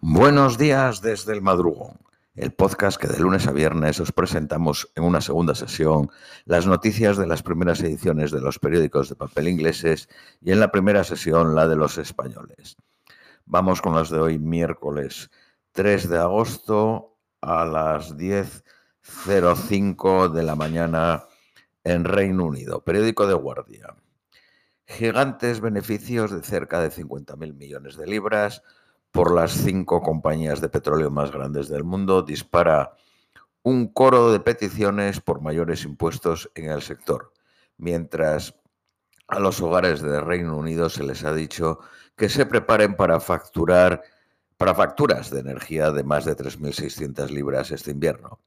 Buenos días desde el madrugón, el podcast que de lunes a viernes os presentamos en una segunda sesión las noticias de las primeras ediciones de los periódicos de papel ingleses y en la primera sesión la de los españoles. Vamos con las de hoy miércoles 3 de agosto a las 10.05 de la mañana en Reino Unido, periódico de guardia. Gigantes beneficios de cerca de 50.000 millones de libras por las cinco compañías de petróleo más grandes del mundo dispara un coro de peticiones por mayores impuestos en el sector, mientras a los hogares de Reino Unido se les ha dicho que se preparen para facturar para facturas de energía de más de 3.600 libras este invierno.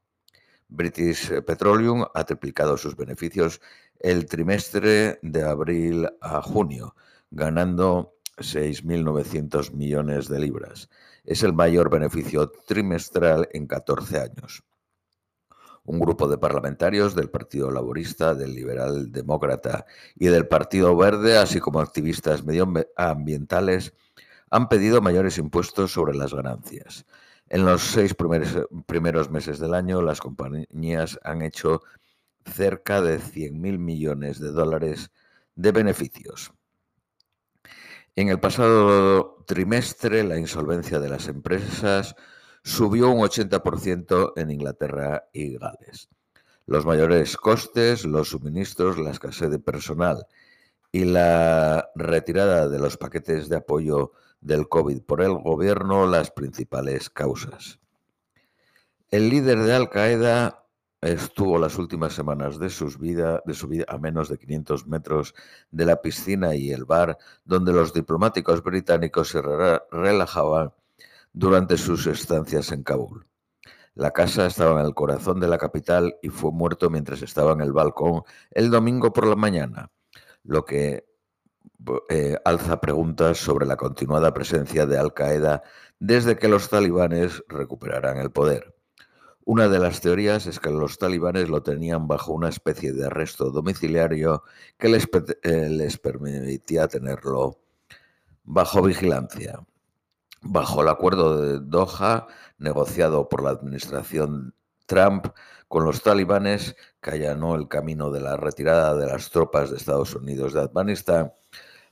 British Petroleum ha triplicado sus beneficios el trimestre de abril a junio, ganando 6.900 millones de libras. Es el mayor beneficio trimestral en 14 años. Un grupo de parlamentarios del Partido Laborista, del Liberal Demócrata y del Partido Verde, así como activistas medioambientales, han pedido mayores impuestos sobre las ganancias. En los seis primeros, meses del año, las compañías han hecho cerca de 100.000 millones de dólares de beneficios. En el pasado trimestre, la insolvencia de las empresas subió un 80% en Inglaterra y Gales. Los mayores costes, los suministros, la escasez de personal y la retirada de los paquetes de apoyo del COVID por el gobierno las principales causas. El líder de Al Qaeda estuvo las últimas semanas de, de su vida a menos de 500 metros de la piscina y el bar donde los diplomáticos británicos se relajaban durante sus estancias en Kabul. La casa estaba en el corazón de la capital y fue muerto mientras estaba en el balcón el domingo por la mañana, lo que eh, alza preguntas sobre la continuada presencia de Al Qaeda desde que los talibanes recuperaran el poder. Una de las teorías es que los talibanes lo tenían bajo una especie de arresto domiciliario que les, eh, les permitía tenerlo bajo vigilancia. Bajo el acuerdo de Doha, negociado por la administración Trump con los talibanes, que allanó el camino de la retirada de las tropas de Estados Unidos de Afganistán,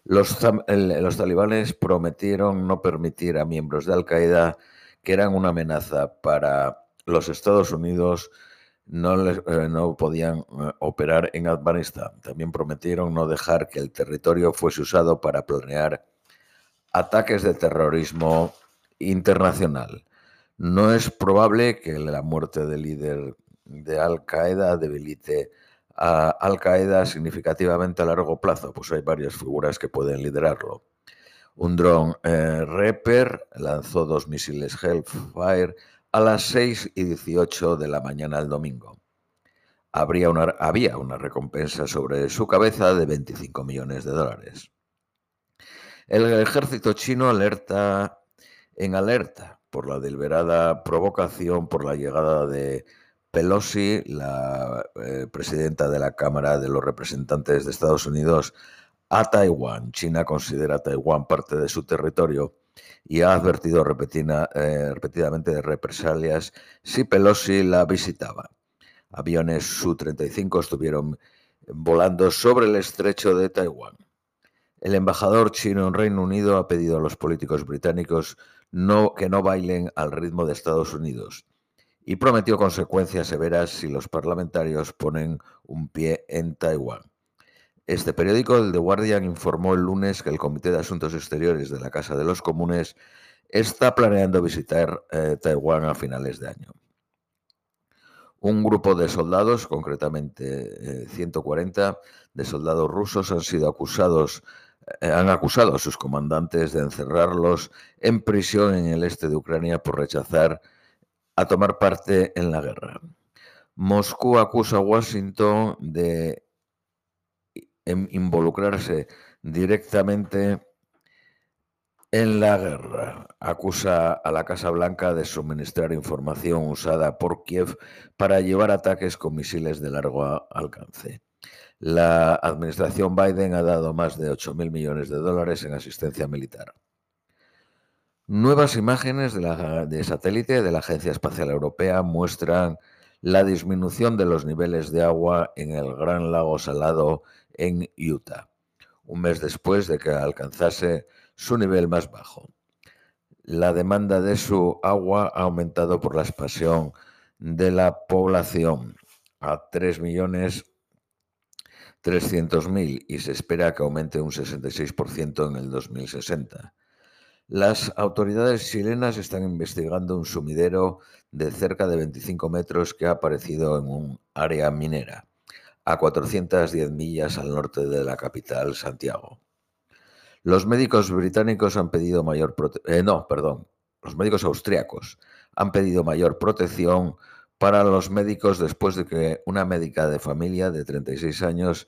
los, los talibanes prometieron no permitir a miembros de Al Qaeda que eran una amenaza para los Estados Unidos no, eh, no podían eh, operar en Afganistán. También prometieron no dejar que el territorio fuese usado para planear ataques de terrorismo internacional. No es probable que la muerte del líder de Al Qaeda debilite a Al Qaeda significativamente a largo plazo, pues hay varias figuras que pueden liderarlo. Un dron eh, Reaper lanzó dos misiles Hellfire a las 6 y 18 de la mañana del domingo. Habría una, había una recompensa sobre su cabeza de 25 millones de dólares. El ejército chino alerta en alerta por la deliberada provocación por la llegada de Pelosi, la eh, presidenta de la Cámara de los Representantes de Estados Unidos, a Taiwán. China considera Taiwán parte de su territorio y ha advertido eh, repetidamente de represalias si Pelosi la visitaba. Aviones Su-35 estuvieron volando sobre el estrecho de Taiwán. El embajador chino en Reino Unido ha pedido a los políticos británicos no, que no bailen al ritmo de Estados Unidos y prometió consecuencias severas si los parlamentarios ponen un pie en Taiwán. Este periódico, el The Guardian, informó el lunes que el Comité de Asuntos Exteriores de la Casa de los Comunes está planeando visitar eh, Taiwán a finales de año. Un grupo de soldados, concretamente 140 eh, de soldados rusos, han sido acusados, eh, han acusado a sus comandantes de encerrarlos en prisión en el este de Ucrania por rechazar a tomar parte en la guerra. Moscú acusa a Washington de involucrarse directamente en la guerra. Acusa a la Casa Blanca de suministrar información usada por Kiev para llevar ataques con misiles de largo alcance. La administración Biden ha dado más de 8.000 millones de dólares en asistencia militar. Nuevas imágenes de, satélite de la Agencia Espacial Europea muestran la disminución de los niveles de agua en el Gran Lago Salado en Utah, un mes después de que alcanzase su nivel más bajo. La demanda de su agua ha aumentado por la expansión de la población a 3.300.000 y se espera que aumente un 66% en el 2060. Las autoridades chilenas están investigando un sumidero de cerca de 25 metros que ha aparecido en un área minera, a 410 millas al norte de la capital, Santiago. Los médicos británicos han pedido mayor eh, no, perdón, los médicos austriacos han pedido mayor protección para los médicos después de que una médica de familia de 36 años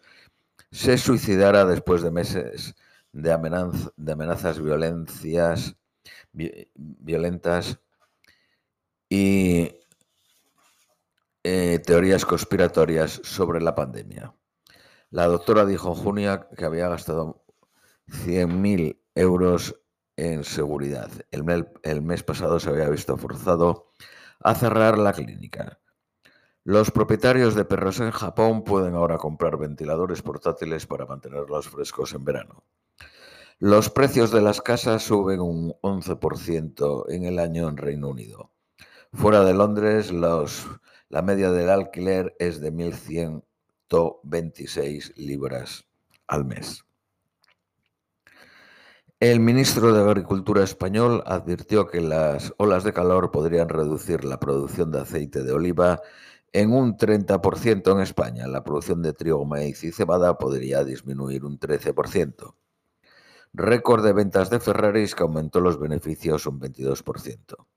se suicidara después de meses de, amenazas violencias, violentas y eh, teorías conspiratorias sobre la pandemia. La doctora dijo en junio que había gastado 100.000 euros en seguridad. el mes pasado se había visto forzado a cerrar la clínica. Los propietarios de perros en Japón pueden ahora comprar ventiladores portátiles para mantenerlos frescos en verano. Los precios de las casas suben un 11% en el año en Reino Unido. Fuera de Londres, la media del alquiler es de 1.126 libras al mes. El ministro de Agricultura español advirtió que las olas de calor podrían reducir la producción de aceite de oliva en un 30% en España. La producción de trigo, maíz y cebada podría disminuir un 13% récord de ventas de Ferraris que aumentó los beneficios un 22%.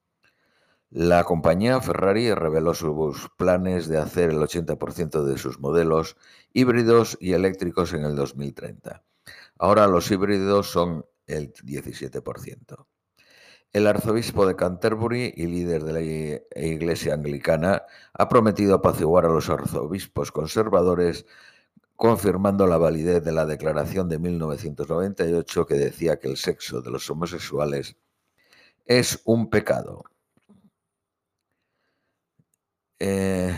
La compañía Ferrari reveló sus planes de hacer el 80% de sus modelos híbridos y eléctricos en el 2030. Ahora los híbridos son el 17%. El arzobispo de Canterbury y líder de la Iglesia Anglicana ha prometido apaciguar a los arzobispos conservadores confirmando la validez de la declaración de 1998 que decía que el sexo de los homosexuales es un pecado. Eh,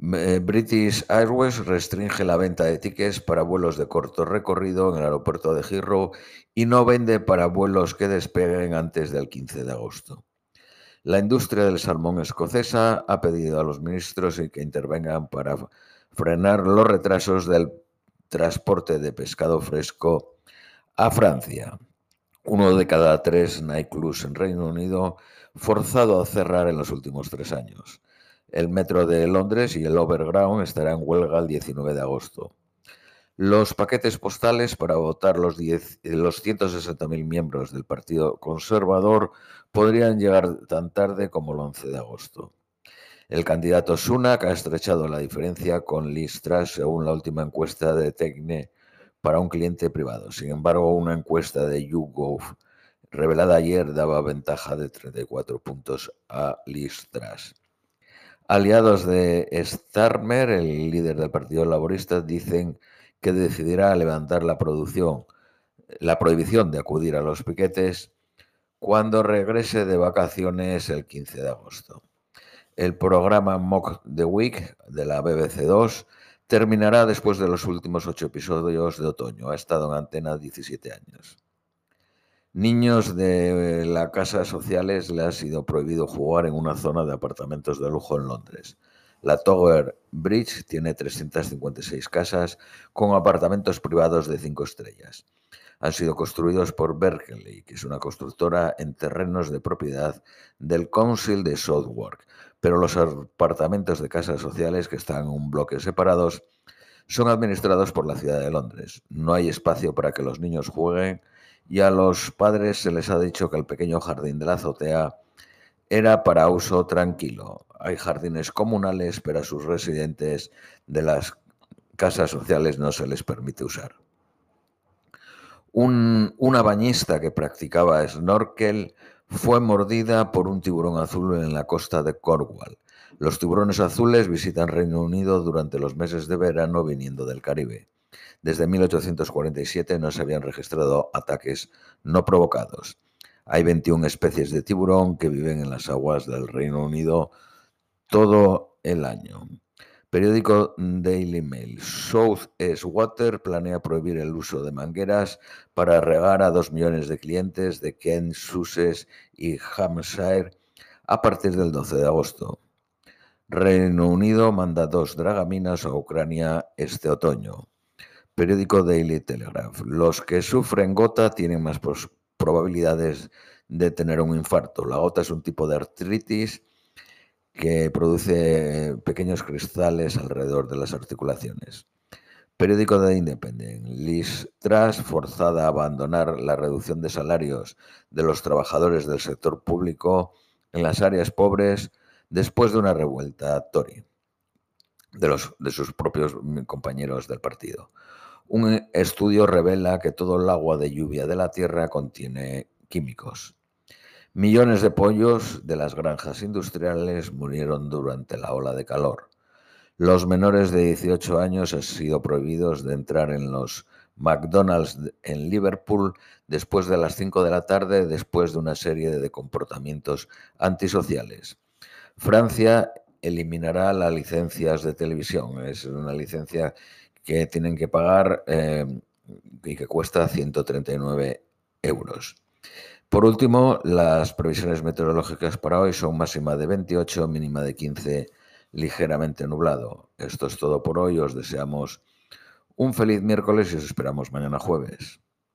eh, British Airways restringe la venta de tickets para vuelos de corto recorrido en el aeropuerto de Heathrow y no vende para vuelos que despeguen antes del 15 de agosto. La industria del salmón escocesa ha pedido a los ministros que intervengan para frenar los retrasos del transporte de pescado fresco a Francia. Uno de cada tres nightclubs en Reino Unido forzado a cerrar en los últimos tres años. El metro de Londres y el Overground estarán en huelga el 19 de agosto. Los paquetes postales para votar los, los 160.000 miembros del Partido Conservador podrían llegar tan tarde como el 11 de agosto. El candidato Sunak ha estrechado la diferencia con Liz Truss según la última encuesta de Tecne para un cliente privado. Sin embargo, una encuesta de YouGov revelada ayer daba ventaja de 34 puntos a Liz Truss. Aliados de Starmer, el líder del Partido Laborista, dicen que decidirá levantar la producción, la prohibición de acudir a los piquetes cuando regrese de vacaciones el 15 de agosto. El programa Mock the Week de la BBC 2 terminará después de los últimos ocho episodios de otoño. Ha estado en antena 17 años. Niños de la casa sociales le ha sido prohibido jugar en una zona de apartamentos de lujo en Londres. La Tower Bridge tiene 356 casas con apartamentos privados de cinco estrellas. Han sido construidos por Berkeley, que es una constructora en terrenos de propiedad del Council de Southwark, pero los apartamentos de casas sociales que están en un bloque separados son administrados por la ciudad de Londres. No hay espacio para que los niños jueguen y a los padres se les ha dicho que el pequeño jardín de la azotea era para uso tranquilo. Hay jardines comunales, pero a sus residentes de las casas sociales no se les permite usar. una bañista que practicaba snorkel fue mordida por un tiburón azul en la costa de Cornwall. Los tiburones azules visitan Reino Unido durante los meses de verano viniendo del Caribe. Desde 1847 no se habían registrado ataques no provocados. Hay 21 especies de tiburón que viven en las aguas del Reino Unido todo el año. Periódico Daily Mail. South East Water planea prohibir el uso de mangueras para regar a dos millones de clientes de Kent, Sussex y Hampshire a partir del 12 de agosto. Reino Unido manda dos dragaminas a Ucrania este otoño. Periódico Daily Telegraph. Los que sufren gota tienen más probabilidades de tener un infarto. La gota es un tipo de artritis que produce pequeños cristales alrededor de las articulaciones. Periódico de Independent. Liz forzada a abandonar la reducción de salarios de los trabajadores del sector público en las áreas pobres después de una revuelta Tory de, los, de sus propios compañeros del partido. Un estudio revela que todo el agua de lluvia de la Tierra contiene químicos. Millones de pollos de las granjas industriales murieron durante la ola de calor. Los menores de 18 años han sido prohibidos de entrar en los McDonald's en Liverpool después de las 5 de la tarde, después de una serie de comportamientos antisociales. Francia eliminará las licencias de televisión. Es una licencia que tienen que pagar eh, y que cuesta 139 euros. Por último, las previsiones meteorológicas para hoy son máxima de 28, mínima de 15, ligeramente nublado. Esto es todo por hoy. Os deseamos un feliz miércoles y os esperamos mañana jueves.